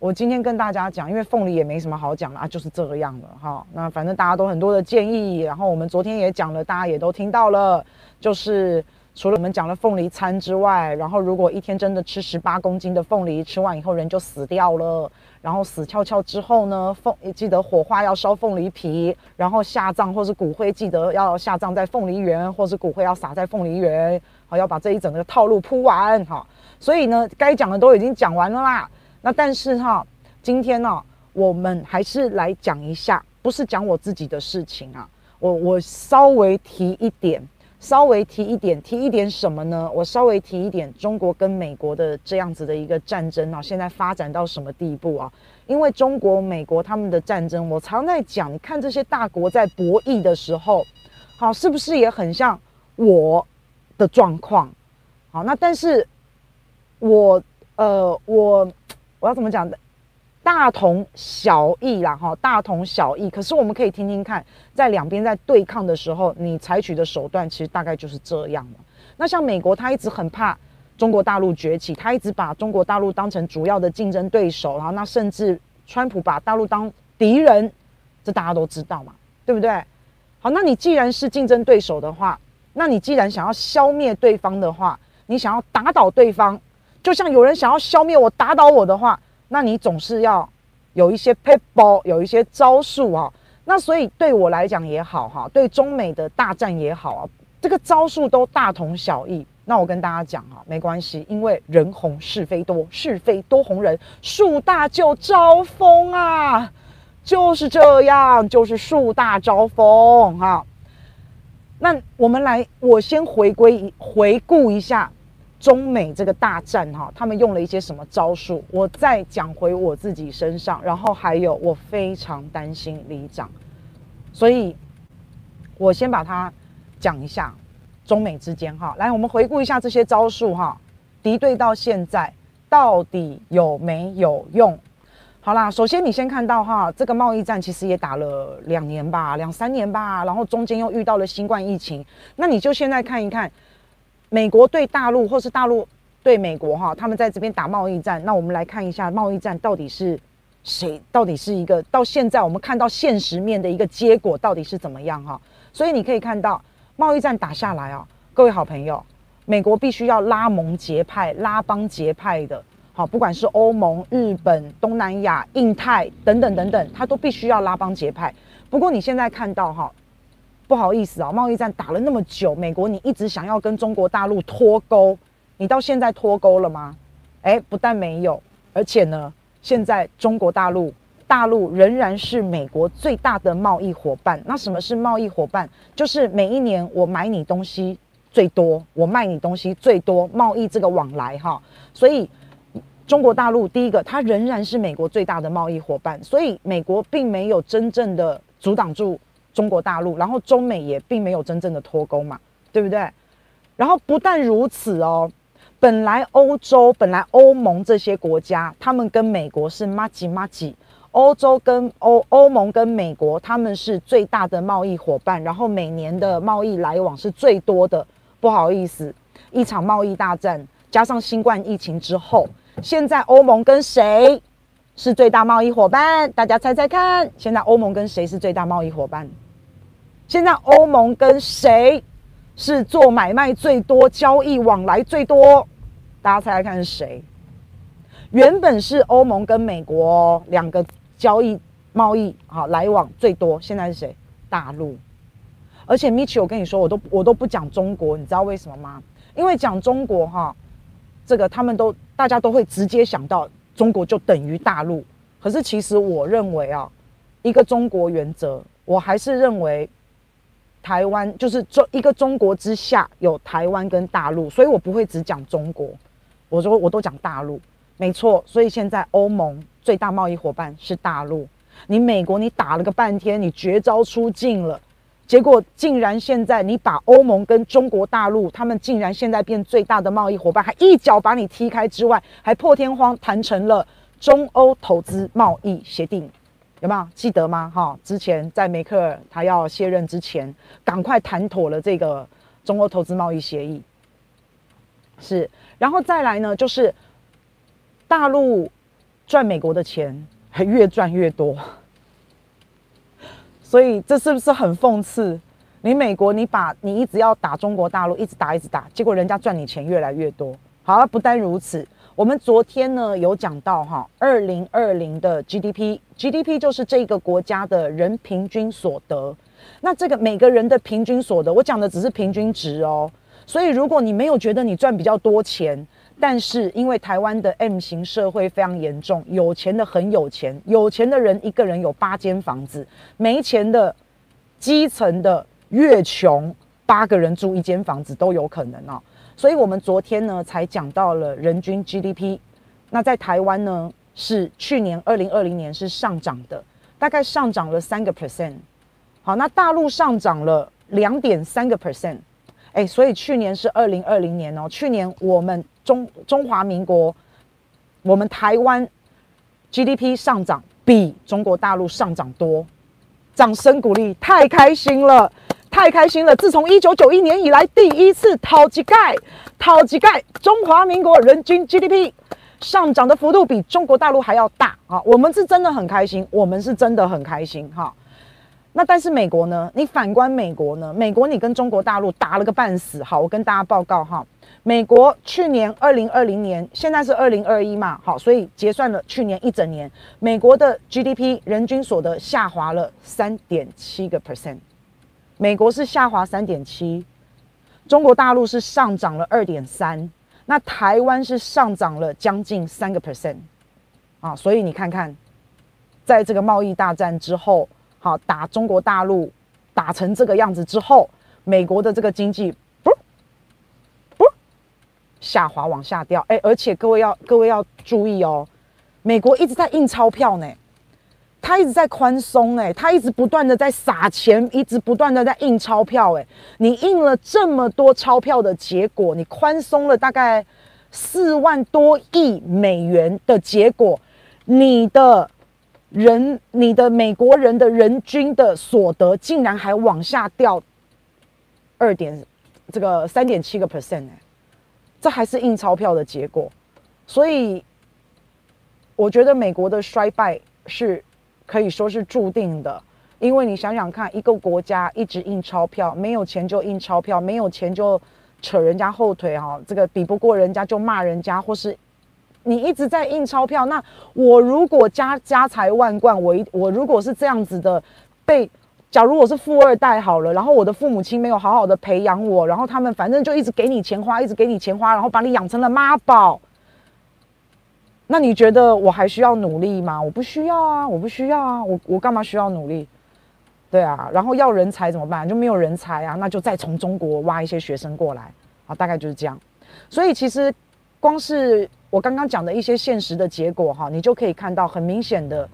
我今天跟大家讲，因为凤梨也没什么好讲的啊，就是这个样的哈。那反正大家都很多的建议，然后我们昨天也讲了，大家也都听到了，就是除了我们讲了凤梨餐之外，然后如果一天真的吃十八公斤的凤梨，吃完以后人就死掉了，然后死翘翘之后呢，凤记得火化要烧凤梨皮，然后下葬或是骨灰记得要下葬在凤梨园，或是骨灰要撒在凤梨园，好，要把这一整个套路铺完哈。所以呢，该讲的都已经讲完了啦。那但是哈，今天呢，我们还是来讲一下，不是讲我自己的事情啊。我我稍微提一点，稍微提一点，提一点什么呢？我稍微提一点中国跟美国的这样子的一个战争啊，现在发展到什么地步啊？因为中国、美国他们的战争，我常在讲，你看这些大国在博弈的时候，好，是不是也很像我的状况？好，那但是我呃我。我要怎么讲的？大同小异啦，哈，大同小异。可是我们可以听听看，在两边在对抗的时候，你采取的手段其实大概就是这样嘛。那像美国，他一直很怕中国大陆崛起，他一直把中国大陆当成主要的竞争对手，然后那甚至川普把大陆当敌人，这大家都知道嘛，对不对？好，那你既然是竞争对手的话，那你既然想要消灭对方的话，你想要打倒对方。就像有人想要消灭我、打倒我的话，那你总是要有一些撇步，有一些招数啊。那所以对我来讲也好哈，对中美的大战也好啊，这个招数都大同小异。那我跟大家讲啊，没关系，因为人红是非多，是非多红人，树大就招风啊，就是这样，就是树大招风哈。那我们来，我先回归回顾一下。中美这个大战哈，他们用了一些什么招数？我再讲回我自己身上，然后还有我非常担心里长，所以我先把它讲一下中美之间哈。来，我们回顾一下这些招数哈，敌对到现在到底有没有用？好啦，首先你先看到哈，这个贸易战其实也打了两年吧，两三年吧，然后中间又遇到了新冠疫情，那你就现在看一看。美国对大陆，或是大陆对美国，哈，他们在这边打贸易战。那我们来看一下贸易战到底是谁？到底是一个到现在我们看到现实面的一个结果到底是怎么样？哈，所以你可以看到贸易战打下来啊，各位好朋友，美国必须要拉盟结派、拉帮结派的，好，不管是欧盟、日本、东南亚、印太等等等等，他都必须要拉帮结派。不过你现在看到哈。不好意思啊，贸易战打了那么久，美国你一直想要跟中国大陆脱钩，你到现在脱钩了吗？诶，不但没有，而且呢，现在中国大陆大陆仍然是美国最大的贸易伙伴。那什么是贸易伙伴？就是每一年我买你东西最多，我卖你东西最多，贸易这个往来哈。所以中国大陆第一个，它仍然是美国最大的贸易伙伴，所以美国并没有真正的阻挡住。中国大陆，然后中美也并没有真正的脱钩嘛，对不对？然后不但如此哦，本来欧洲、本来欧盟这些国家，他们跟美国是麻吉麻吉，欧洲跟欧欧盟跟美国，他们是最大的贸易伙伴，然后每年的贸易来往是最多的。不好意思，一场贸易大战加上新冠疫情之后，现在欧盟跟谁是最大贸易伙伴？大家猜猜看，现在欧盟跟谁是最大贸易伙伴？现在欧盟跟谁是做买卖最多、交易往来最多？大家猜猜看是谁？原本是欧盟跟美国两个交易贸易好来往最多，现在是谁？大陆。而且米奇，我跟你说，我都我都不讲中国，你知道为什么吗？因为讲中国哈，这个他们都大家都会直接想到中国就等于大陆。可是其实我认为啊，一个中国原则，我还是认为。台湾就是中一个中国之下有台湾跟大陆，所以我不会只讲中国，我说我都讲大陆，没错。所以现在欧盟最大贸易伙伴是大陆，你美国你打了个半天，你绝招出尽了，结果竟然现在你把欧盟跟中国大陆他们竟然现在变最大的贸易伙伴，还一脚把你踢开之外，还破天荒谈成了中欧投资贸易协定。有没有记得吗？哈，之前在梅克尔他要卸任之前，赶快谈妥了这个中欧投资贸易协议。是，然后再来呢，就是大陆赚美国的钱还越赚越多。所以这是不是很讽刺？你美国，你把你一直要打中国大陆，一直打一直打，结果人家赚你钱越来越多。好，不单如此。我们昨天呢有讲到哈，二零二零的 GDP，GDP 就是这个国家的人平均所得。那这个每个人的平均所得，我讲的只是平均值哦。所以如果你没有觉得你赚比较多钱，但是因为台湾的 M 型社会非常严重，有钱的很有钱，有钱的人一个人有八间房子，没钱的基层的越穷，八个人住一间房子都有可能哦。所以，我们昨天呢才讲到了人均 GDP，那在台湾呢是去年二零二零年是上涨的，大概上涨了三个 percent。好，那大陆上涨了两点三个 percent。哎，所以去年是二零二零年哦，去年我们中中华民国，我们台湾 GDP 上涨比中国大陆上涨多，掌声鼓励，太开心了。太开心了！自从一九九一年以来，第一次讨几盖，讨几盖，中华民国人均 GDP 上涨的幅度比中国大陆还要大啊！我们是真的很开心，我们是真的很开心哈。那但是美国呢？你反观美国呢？美国你跟中国大陆打了个半死。好，我跟大家报告哈，美国去年二零二零年，现在是二零二一嘛，好，所以结算了去年一整年，美国的 GDP 人均所得下滑了三点七个 percent。美国是下滑三点七，中国大陆是上涨了二点三，那台湾是上涨了将近三个 percent，啊，所以你看看，在这个贸易大战之后，好打中国大陆打成这个样子之后，美国的这个经济不不下滑往下掉，哎，而且各位要各位要注意哦，美国一直在印钞票呢。他一直在宽松，哎，他一直不断的在撒钱，一直不断的在印钞票，哎，你印了这么多钞票的结果，你宽松了大概四万多亿美元的结果，你的人，你的美国人的人均的所得竟然还往下掉二点这个三点七个 percent，哎，这还是印钞票的结果，所以我觉得美国的衰败是。可以说是注定的，因为你想想看，一个国家一直印钞票，没有钱就印钞票，没有钱就扯人家后腿哈，这个比不过人家就骂人家，或是你一直在印钞票，那我如果家家财万贯，我一我如果是这样子的被，假如我是富二代好了，然后我的父母亲没有好好的培养我，然后他们反正就一直给你钱花，一直给你钱花，然后把你养成了妈宝。那你觉得我还需要努力吗？我不需要啊，我不需要啊，我我干嘛需要努力？对啊，然后要人才怎么办？就没有人才啊，那就再从中国挖一些学生过来啊，大概就是这样。所以其实光是我刚刚讲的一些现实的结果哈，你就可以看到很明显的，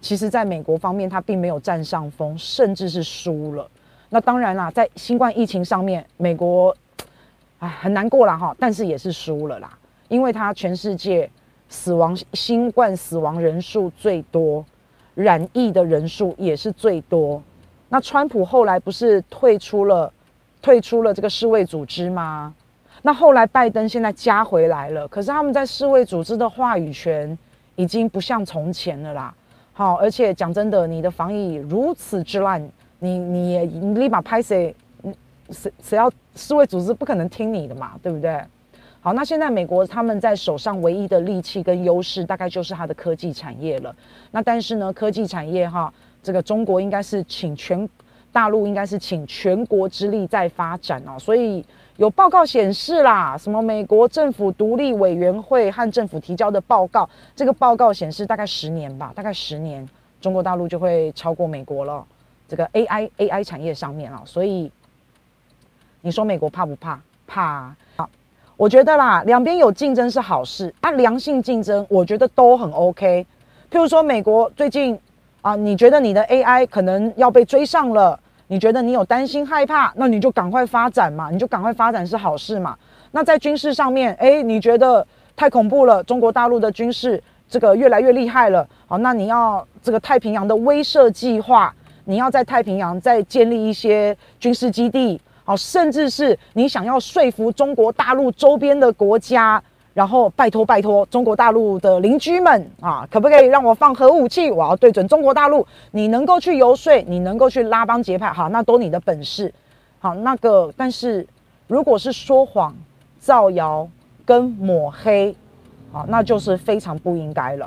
其实在美国方面，它并没有占上风，甚至是输了。那当然啦，在新冠疫情上面，美国哎很难过啦哈，但是也是输了啦，因为它全世界。死亡新冠死亡人数最多，染疫的人数也是最多。那川普后来不是退出了，退出了这个世卫组织吗？那后来拜登现在加回来了，可是他们在世卫组织的话语权已经不像从前了啦。好，而且讲真的，你的防疫如此之烂，你你也你立马拍谁？谁谁要世卫组织不可能听你的嘛，对不对？好，那现在美国他们在手上唯一的利器跟优势，大概就是它的科技产业了。那但是呢，科技产业哈，这个中国应该是请全大陆应该是请全国之力在发展哦。所以有报告显示啦，什么美国政府独立委员会和政府提交的报告，这个报告显示大概十年吧，大概十年，中国大陆就会超过美国了。这个 AI AI 产业上面啊，所以你说美国怕不怕？怕啊。我觉得啦，两边有竞争是好事，啊，良性竞争，我觉得都很 OK。譬如说，美国最近啊，你觉得你的 AI 可能要被追上了，你觉得你有担心害怕，那你就赶快发展嘛，你就赶快发展是好事嘛。那在军事上面，诶，你觉得太恐怖了，中国大陆的军事这个越来越厉害了，好，那你要这个太平洋的威慑计划，你要在太平洋再建立一些军事基地。好，甚至是你想要说服中国大陆周边的国家，然后拜托拜托中国大陆的邻居们啊，可不可以让我放核武器？我要对准中国大陆。你能够去游说，你能够去拉帮结派，好，那都你的本事。好，那个，但是如果是说谎、造谣跟抹黑，啊，那就是非常不应该了。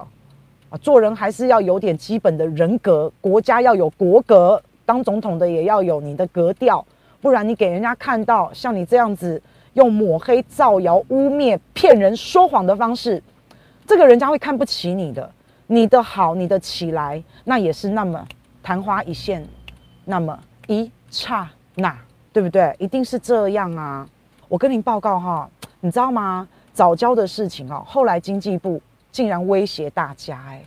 啊，做人还是要有点基本的人格，国家要有国格，当总统的也要有你的格调，不然你给人家看到像你这样子。用抹黑、造谣、污蔑、骗人、说谎的方式，这个人家会看不起你的。你的好，你的起来，那也是那么昙花一现，那么一刹那，对不对？一定是这样啊！我跟您报告哈，你知道吗？早教的事情哦，后来经济部竟然威胁大家，哎，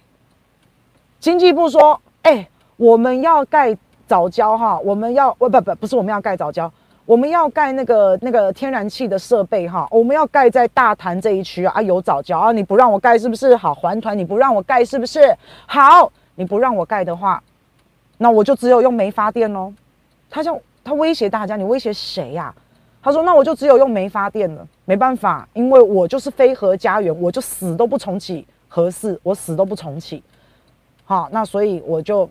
经济部说，哎，我们要盖早教哈，我们要，不不不，不是我们要盖早教。我们要盖那个那个天然气的设备哈，我们要盖在大潭这一区啊，有早教啊，你不让我盖是不是？好，环团你不让我盖是不是？好，你不让我盖的话，那我就只有用煤发电喽。他就他威胁大家，你威胁谁呀、他说那我就只有用煤发电了，没办法，因为我就是非核家园，我就死都不重启核四，我死都不重启。好，那所以我就。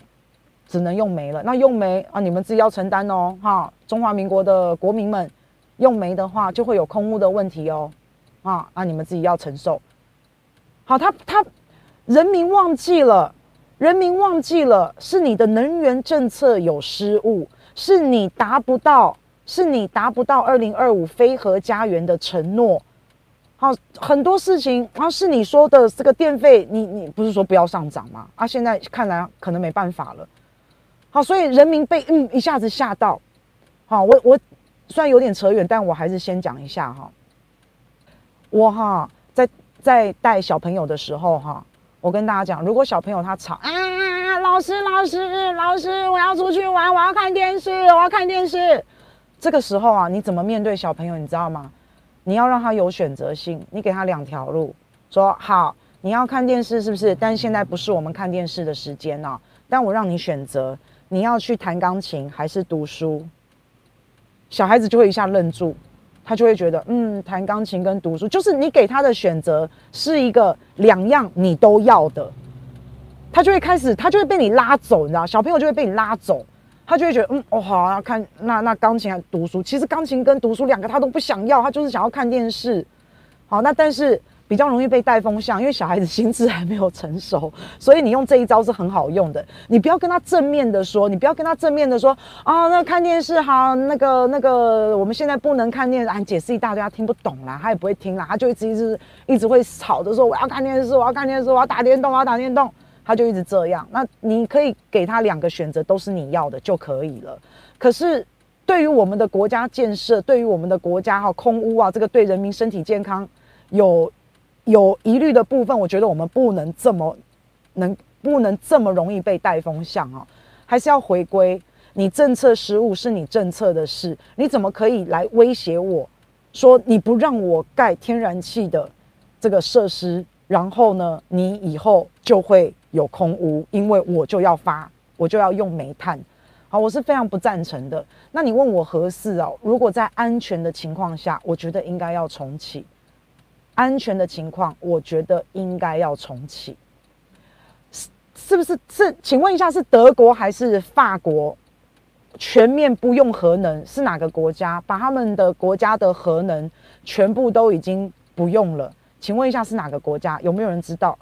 只能用煤了，那用煤啊，你们自己要承担哦，哈！中华民国的国民们，用煤的话就会有空污的问题哦，啊那，你们自己要承受。好，他他，人民忘记了，人民忘记了，是你的能源政策有失误，是你达不到，是你达不到二零二五非核家园的承诺。好，很多事情啊，是你说的这个电费，你你不是说不要上涨吗？啊，现在看来可能没办法了。好，所以人民被嗯一下子吓到。好，我我虽然有点扯远，但我还是先讲一下哈。我哈在在带小朋友的时候哈，我跟大家讲，如果小朋友他吵啊，老师老师老师，我要出去玩，我要看电视，我要看电视。这个时候啊，你怎么面对小朋友？你知道吗？你要让他有选择性，你给他两条路，说好你要看电视是不是？但现在不是我们看电视的时间呢，但我让你选择。你要去弹钢琴还是读书？小孩子就会一下愣住，他就会觉得，嗯，弹钢琴跟读书，就是你给他的选择是一个两样你都要的，他就会开始，他就会被你拉走，你知道，小朋友就会被你拉走，他就会觉得，嗯，哦，好啊，看那那钢琴还读书？其实钢琴跟读书两个他都不想要，他就是想要看电视。好，那但是。比较容易被带风向，因为小孩子心智还没有成熟，所以你用这一招是很好用的。你不要跟他正面的说，你不要跟他正面的说啊，那看电视哈，那个那个我们现在不能看电视，啊，解释一大堆，他听不懂啦，他也不会听啦，他就一直一直一直会吵着说我要看电视，我要看电视，我要打电动，我要打电动，他就一直这样。那你可以给他两个选择，都是你要的就可以了。可是对于我们的国家建设，对于我们的国家哈空污啊，这个对人民身体健康有。有疑虑的部分，我觉得我们不能这么能不能这么容易被带风向啊，还是要回归。你政策失误是你政策的事，你怎么可以来威胁我说你不让我盖天然气的这个设施，然后呢，你以后就会有空污，因为我就要发，我就要用煤炭。好，我是非常不赞成的。那你问我何事哦，如果在安全的情况下，我觉得应该要重启。安全的情况，我觉得应该要重启，是是不是？是，请问一下，是德国还是法国全面不用核能？是哪个国家把他们的国家的核能全部都已经不用了？请问一下，是哪个国家？有没有人知道？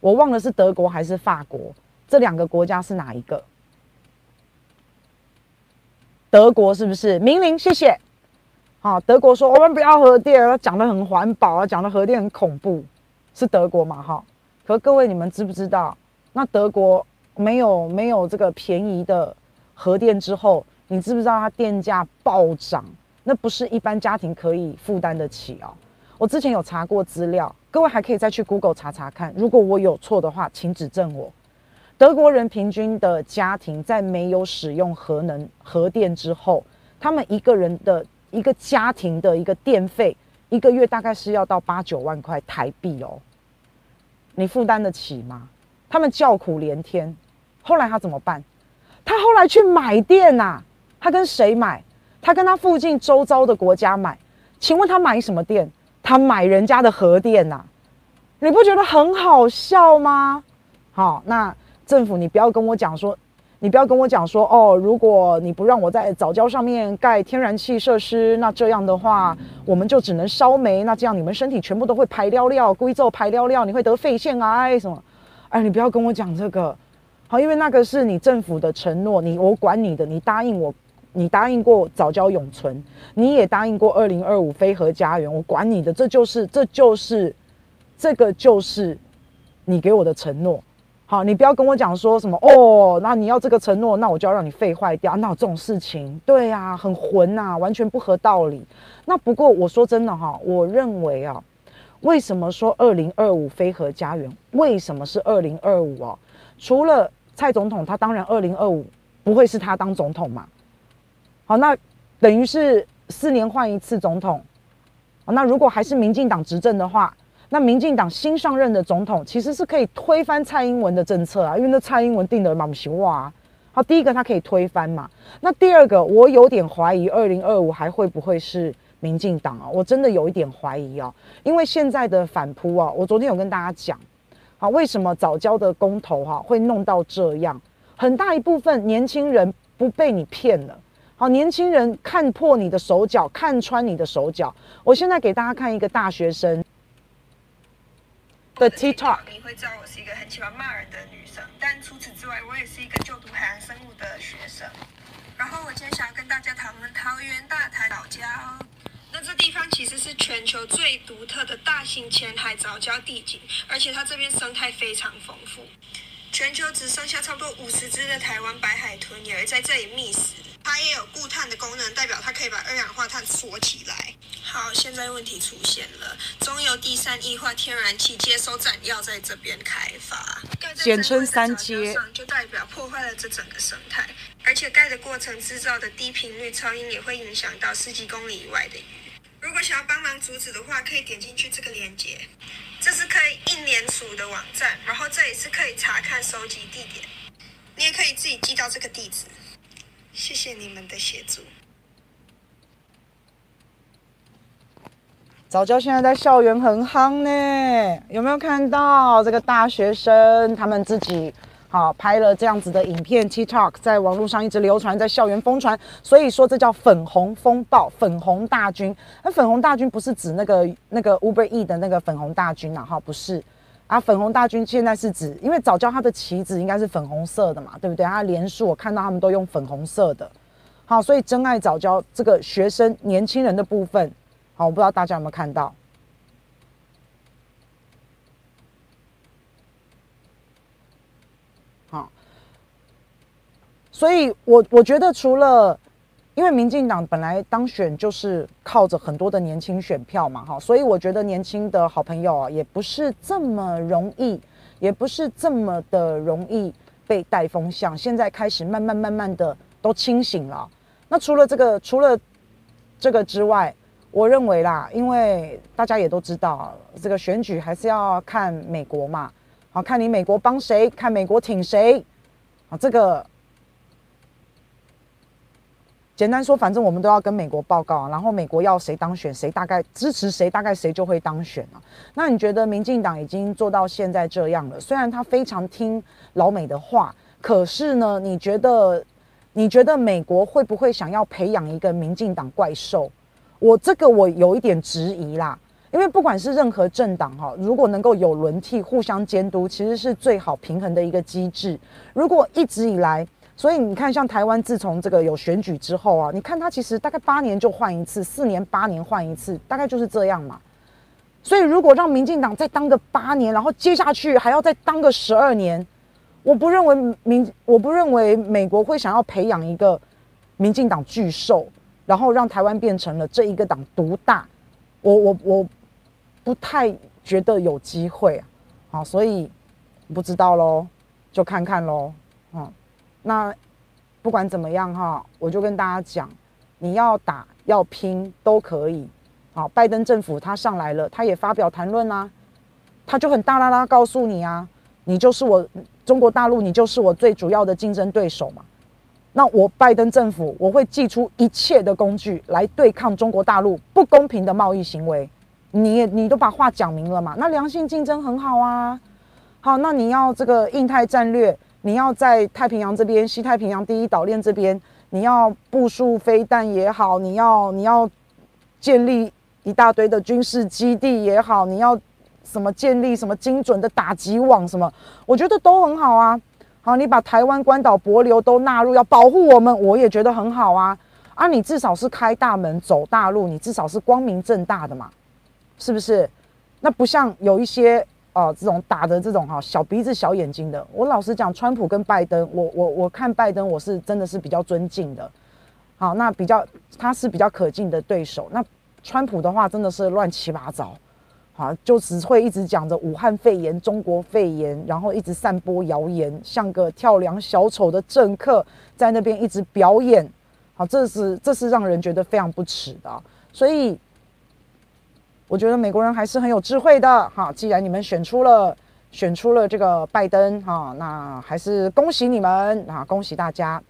我忘了是德国还是法国，这两个国家是哪一个？德国是不是？明玲，谢谢。啊，德国说我们不要核电，讲得很环保啊，讲的核电很恐怖，是德国嘛？哈，可各位你们知不知道？那德国没有没有这个便宜的核电之后，你知不知道它电价暴涨？那不是一般家庭可以负担得起哦！我之前有查过资料，各位还可以再去 Google 查查看，如果我有错的话，请指正我。德国人平均的家庭在没有使用核能核电之后，他们一个人的。一个家庭的一个电费，一个月大概是要到八九万块台币哦，你负担得起吗？他们叫苦连天，后来他怎么办？他后来去买电呐，他跟谁买？他跟他附近周遭的国家买。请问他买什么电？他买人家的核电呐、你不觉得很好笑吗？好，那政府你不要跟我讲说。你不要跟我讲说哦，如果你不让我在藻礁上面盖天然气设施，那这样的话，我们就只能烧煤。那这样你们身体全部都会排尿尿，归奏排尿尿，你会得肺腺癌什么？哎，你不要跟我讲这个，好，因为那个是你政府的承诺，你我管你的，你答应我，你答应过藻礁永存，你也答应过二零二五非核家园，我管你的，这就是这就是这个就是你给我的承诺。好，你不要跟我讲说什么哦，那你要这个承诺，那我就要让你肺坏掉，那这种事情，对呀、啊，很混呐、完全不合道理。那不过我说真的哈，我认为啊，为什么说二零二五非核家园？为什么是二零二五哦？除了蔡总统，他当然二零二五不会是他当总统嘛。好，那等于是四年换一次总统。那如果还是民进党执政的话。那民进党新上任的总统其实是可以推翻蔡英文的政策啊，因为那蔡英文定的嘛不行哇。好，第一个他可以推翻嘛。那第二个，我有点怀疑二零二五还会不会是民进党啊？我真的有一点怀疑啊，因为现在的反扑啊，我昨天有跟大家讲，好，为什么早教的公投哈会弄到这样？很大一部分年轻人不被你骗了，好，年轻人看破你的手脚，看穿你的手脚。我现在给大家看一个大学生。的 TikTok，你会知道我是一个很喜欢骂人的女生，但除此之外，我也是一个就读海洋生物的学生。然后我今天想要跟大家讨论桃园大潭藻礁。那这地方其实是全球最独特的大型浅海藻礁地景，而且它这边生态非常丰富。全球只剩下差不多五十只的台湾白海豚也会在这里觅食。它也有固碳的功能，代表它可以把二氧化碳锁起来。好，现在问题出现了，中油第三液化天然气接收站要在这边开发，简称三接，就代表破坏了这整个生态，而且盖的过程制造的低频率噪音也会影响到十几公里以外的鱼。如果想要帮忙阻止的话，可以点进去这个链接，这是可以一连署的网站，然后这里是可以查看收集地点，你也可以自己寄到这个地址。谢谢你们的协助。早教现在在校园很夯呢，有没有看到这个大学生他们自己好拍了这样子的影片？TikTok 在网络上一直流传，在校园疯传，所以说这叫粉红风暴、粉红大军。那粉红大军不是指那个那个 Uber E 的那个粉红大军呐，哈，不是。啊，粉红大军现在是指，因为早教它的旗子应该是粉红色的嘛，对不对？它连署我看到他们都用粉红色的，好，所以真爱早教这个学生年轻人的部分，好，我不知道大家有没有看到，好，所以我我觉得除了。因为民进党本来当选就是靠着很多的年轻选票嘛，哈，所以我觉得年轻的好朋友啊，也不是这么容易，也不是这么的容易被带风向。现在开始慢慢慢慢的都清醒了。那除了这个，除了这个之外，我认为啦，因为大家也都知道，这个选举还是要看美国嘛，好，看你美国帮谁，看美国挺谁，啊，这个。简单说，反正我们都要跟美国报告，然后美国要谁当选，谁大概支持谁，大概谁就会当选啊。那你觉得民进党已经做到现在这样了？虽然他非常听老美的话，可是呢，你觉得你觉得美国会不会想要培养一个民进党怪兽？我这个我有一点质疑啦，因为不管是任何政党哈，如果能够有轮替、互相监督，其实是最好平衡的一个机制。如果一直以来，所以你看，像台湾自从这个有选举之后啊，你看它其实大概八年就换一次，四年八年换一次，大概就是这样嘛。所以如果让民进党再当个八年，然后接下去还要再当个十二年，我不认为民，我不认为美国会想要培养一个民进党巨兽，然后让台湾变成了这一个党独大。我我我不太觉得有机会啊。好，所以不知道喽，就看看喽，嗯。那不管怎么样哈，我就跟大家讲，你要打要拼都可以。好，拜登政府他上来了，他也发表谈论啦，他就很大啦啦告诉你啊，你就是我中国大陆，你就是我最主要的竞争对手嘛。那我拜登政府我会祭出一切的工具来对抗中国大陆不公平的贸易行为。你也你都把话讲明了嘛，那良性竞争很好啊。好，那你要这个印太战略，你要在太平洋这边，西太平洋第一岛链这边，你要部署飞弹也好，你要你要建立一大堆的军事基地也好，你要什么建立什么精准的打击网什么，我觉得都很好啊。好，你把台湾、关岛、帛琉都纳入，要保护我们，我也觉得很好啊。啊，你至少是开大门走大路，你至少是光明正大的嘛，是不是？那不像有一些哦、呃，这种打的这种哈小鼻子小眼睛的。我老实讲，川普跟拜登，我我我看拜登，我是真的是比较尊敬的。好，那比较他是比较可敬的对手。那川普的话，真的是乱七八糟。好，就只会一直讲着武汉肺炎、中国肺炎，然后一直散播谣言，像个跳梁小丑的政客在那边一直表演。好，这是这是让人觉得非常不耻的，所以我觉得美国人还是很有智慧的。哈，既然你们选出了选出了这个拜登，哈，那还是恭喜你们啊，恭喜大家。